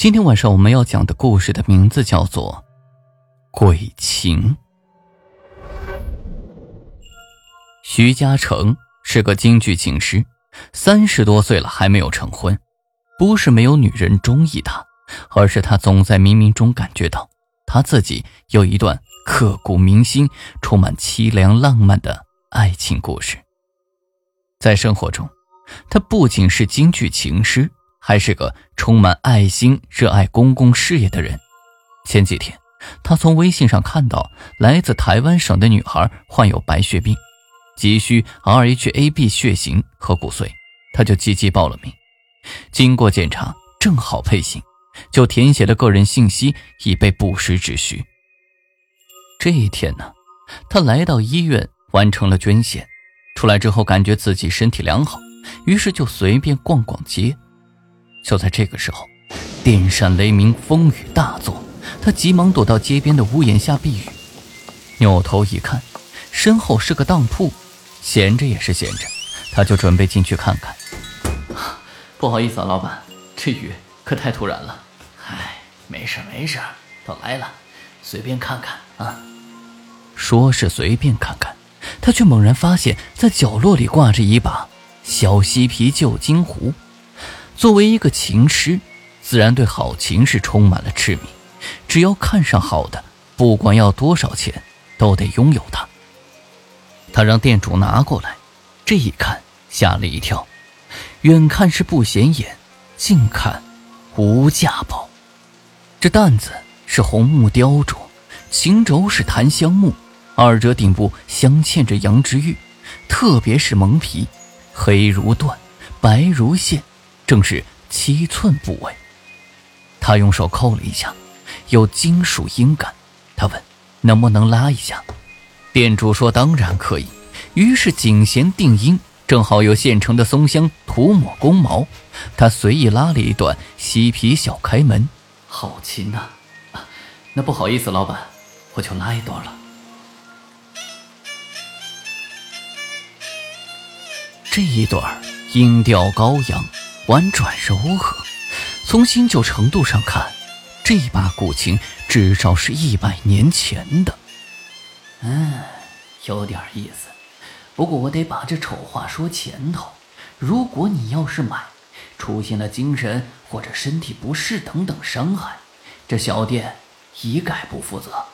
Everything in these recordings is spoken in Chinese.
今天晚上我们要讲的故事的名字叫做《鬼情》。徐嘉诚是个京剧琴师，三十多岁了还没有成婚。不是没有女人中意他，而是他总在冥冥中感觉到他自己有一段刻骨铭心、充满凄凉浪漫的爱情故事。在生活中，他不仅是京剧琴师。还是个充满爱心、热爱公共事业的人。前几天，他从微信上看到来自台湾省的女孩患有白血病，急需 RHAB 血型和骨髓，他就积极报了名。经过检查，正好配型，就填写了个人信息，以备不时之需。这一天呢，他来到医院完成了捐献，出来之后感觉自己身体良好，于是就随便逛逛街。就在这个时候，电闪雷鸣，风雨大作。他急忙躲到街边的屋檐下避雨。扭头一看，身后是个当铺，闲着也是闲着，他就准备进去看看。不好意思啊，老板，这雨可太突然了。唉，没事没事，都来了，随便看看啊。说是随便看看，他却猛然发现，在角落里挂着一把小西皮旧金壶。作为一个琴师，自然对好琴是充满了痴迷。只要看上好的，不管要多少钱，都得拥有它。他让店主拿过来，这一看吓了一跳。远看是不显眼，近看无价宝。这担子是红木雕琢，琴轴是檀香木，二者顶部镶嵌着羊脂玉，特别是蒙皮，黑如缎，白如线。正是七寸部位，他用手扣了一下，有金属音感。他问：“能不能拉一下？”店主说：“当然可以。”于是颈弦定音，正好有现成的松香涂抹弓毛。他随意拉了一段嬉皮小开门，好琴呐！啊那不好意思，老板，我就拉一段了。这一段音调高扬。婉转柔和，从新旧程度上看，这把古琴至少是一百年前的。嗯，有点意思。不过我得把这丑话说前头：如果你要是买，出现了精神或者身体不适等等伤害，这小店一概不负责。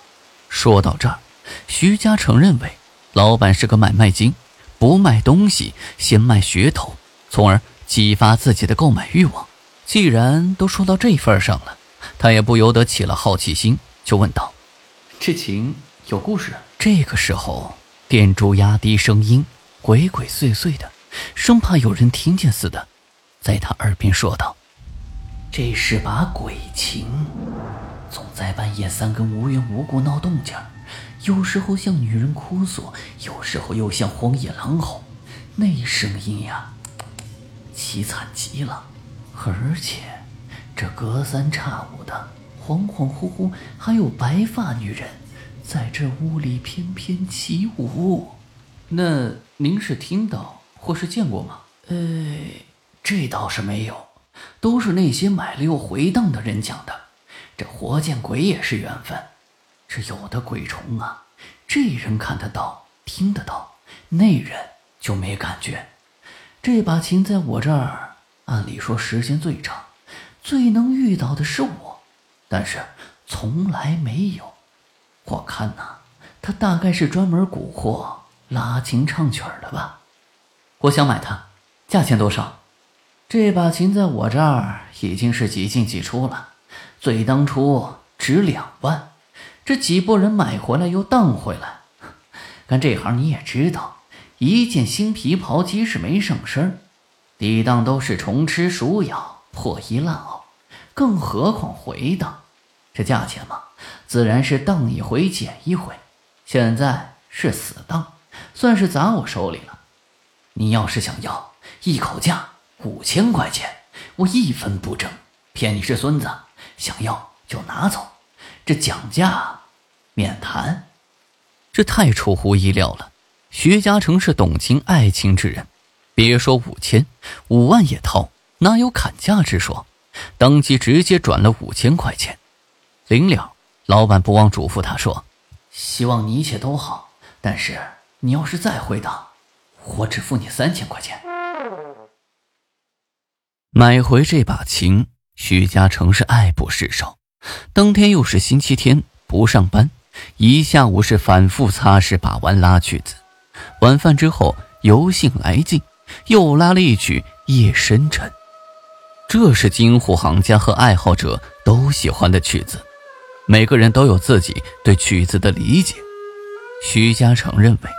说到这儿，徐嘉诚认为老板是个买卖精，不卖东西，先卖噱头，从而。激发自己的购买欲望。既然都说到这份上了，他也不由得起了好奇心，就问道：“这琴有故事？”这个时候，店主压低声音，鬼鬼祟祟的，生怕有人听见似的，在他耳边说道：“这是把鬼琴，总在半夜三更无缘无故闹动静有时候像女人哭诉，有时候又像荒野狼吼，那声音呀。”凄惨极了，而且这隔三差五的恍恍惚惚，还有白发女人在这屋里翩翩起舞。那您是听到或是见过吗？呃，这倒是没有，都是那些买了又回荡的人讲的。这活见鬼也是缘分，这有的鬼虫啊，这人看得到、听得到，那人就没感觉。这把琴在我这儿，按理说时间最长，最能遇到的是我，但是从来没有。我看呐，他大概是专门蛊惑拉琴唱曲的吧。我想买它，价钱多少？这把琴在我这儿已经是几进几出了，最当初值两万，这几拨人买回来又当回来。干这行你也知道。一件新皮袍，即使没上身儿，抵当都是虫吃鼠咬、破衣烂袄，更何况回当。这价钱嘛，自然是当一回减一回。现在是死当，算是砸我手里了。你要是想要，一口价五千块钱，我一分不挣，骗你是孙子。想要就拿走，这讲价免谈。这太出乎意料了。徐嘉诚是懂情爱情之人，别说五千，五万也掏，哪有砍价之说？当即直接转了五千块钱。临了，老板不忘嘱咐他说：“希望你一切都好，但是你要是再回档，我只付你三千块钱。”买回这把琴，徐嘉诚是爱不释手。当天又是星期天，不上班，一下午是反复擦拭、把玩、拉曲子。晚饭之后，由兴来劲，又拉了一曲《夜深沉》。这是京沪行家和爱好者都喜欢的曲子，每个人都有自己对曲子的理解。徐嘉诚认为，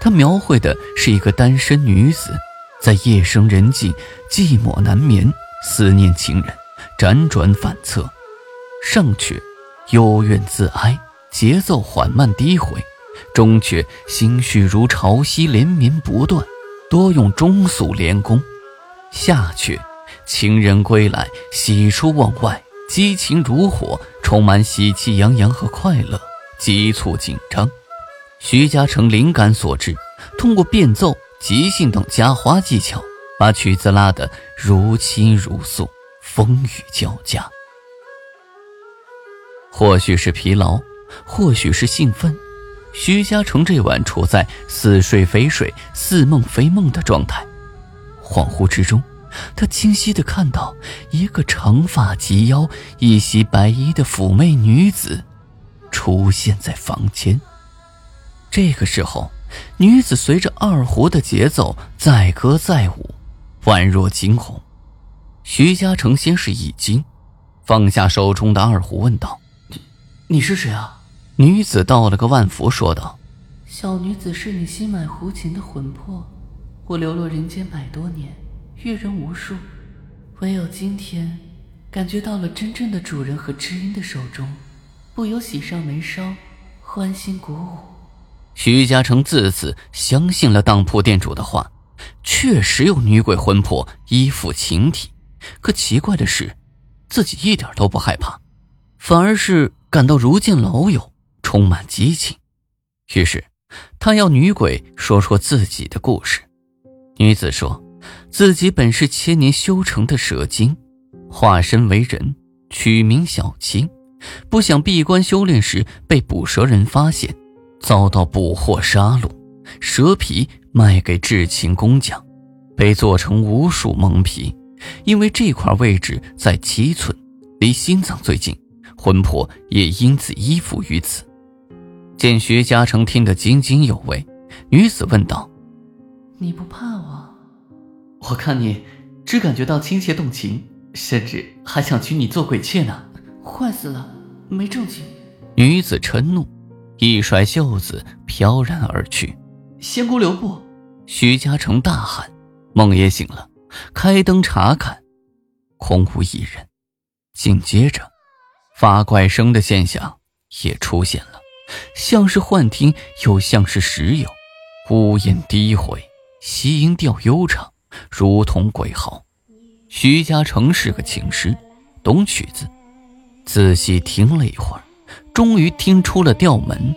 他描绘的是一个单身女子，在夜深人静、寂寞难眠、思念情人，辗转反侧。上阙幽怨自哀，节奏缓慢低回；中阙心绪如潮汐，连绵不断，多用中速连弓。下阙。情人归来，喜出望外，激情如火，充满喜气洋洋和快乐，急促紧张。徐嘉诚灵感所致，通过变奏、即兴等加花技巧，把曲子拉得如泣如诉，风雨交加。或许是疲劳，或许是兴奋，徐嘉诚这晚处在似睡非睡、似梦非梦的状态，恍惚之中。他清晰的看到一个长发及腰、一袭白衣的妩媚女子出现在房间。这个时候，女子随着二胡的节奏载歌载舞，宛若惊鸿。徐嘉诚先是一惊，放下手中的二胡，问道：“你是谁啊？”女子道了个万福，说道：“小女子是你新买胡琴的魂魄，我流落人间百多年。”遇人无数，唯有今天，感觉到了真正的主人和知音的手中，不由喜上眉梢，欢欣鼓舞。徐嘉诚自此相信了当铺店主的话，确实有女鬼魂魄依附情体。可奇怪的是，自己一点都不害怕，反而是感到如见老友，充满激情。于是，他要女鬼说说自己的故事。女子说。自己本是千年修成的蛇精，化身为人，取名小青。不想闭关修炼时被捕蛇人发现，遭到捕获杀戮，蛇皮卖给至勤工匠，被做成无数蒙皮。因为这块位置在七寸，离心脏最近，魂魄也因此依附于此。见徐嘉诚听得津津有味，女子问道：“你不怕我？”我看你只感觉到亲切动情，甚至还想娶你做鬼妾呢。坏死了，没正经。女子嗔怒，一甩袖子飘然而去。仙姑留步！徐嘉诚大喊。梦也醒了，开灯查看，空无一人。紧接着，发怪声的现象也出现了，像是幻听，又像是实有。呜咽低回，吸音调悠长。如同鬼嚎。徐嘉诚是个琴师，懂曲子，仔细听了一会儿，终于听出了调门。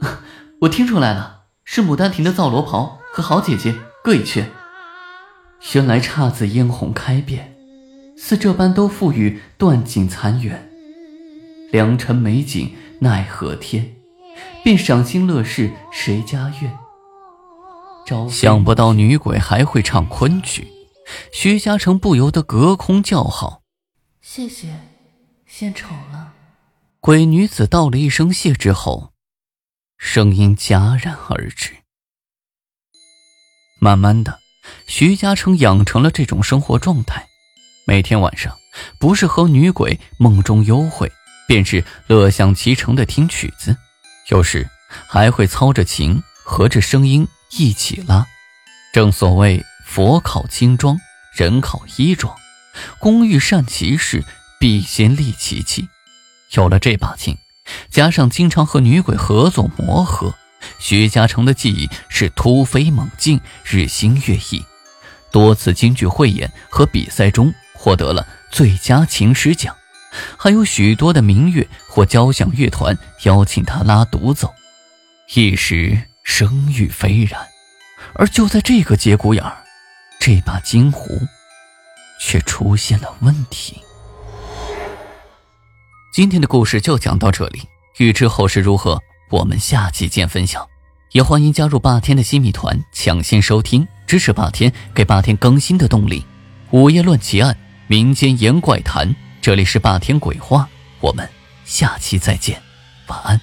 我听出来了，是《牡丹亭》的《皂罗袍》和《好姐姐》各一阙。原来姹紫嫣红开遍，似这般都付与断井残垣。良辰美景奈何天，便赏心乐事谁家院？想不到女鬼还会唱昆曲，徐嘉诚不由得隔空叫好：“谢谢，献丑了。”鬼女子道了一声谢之后，声音戛然而止。慢慢的，徐嘉诚养成了这种生活状态：每天晚上，不是和女鬼梦中幽会，便是乐享其成的听曲子，有时还会操着琴，合着声音。一起拉，正所谓佛考金装，人考衣装。工欲善其事，必先利其器。有了这把琴，加上经常和女鬼合作磨合，徐嘉诚的技艺是突飞猛进，日新月异。多次京剧汇演和比赛中获得了最佳琴师奖，还有许多的民乐或交响乐团邀请他拉独奏，一时声誉斐然。而就在这个节骨眼儿，这把金壶却出现了问题。今天的故事就讲到这里，欲知后事如何，我们下期见分享。也欢迎加入霸天的新米团，抢先收听，支持霸天，给霸天更新的动力。午夜乱奇案，民间言怪谈，这里是霸天鬼话，我们下期再见，晚安。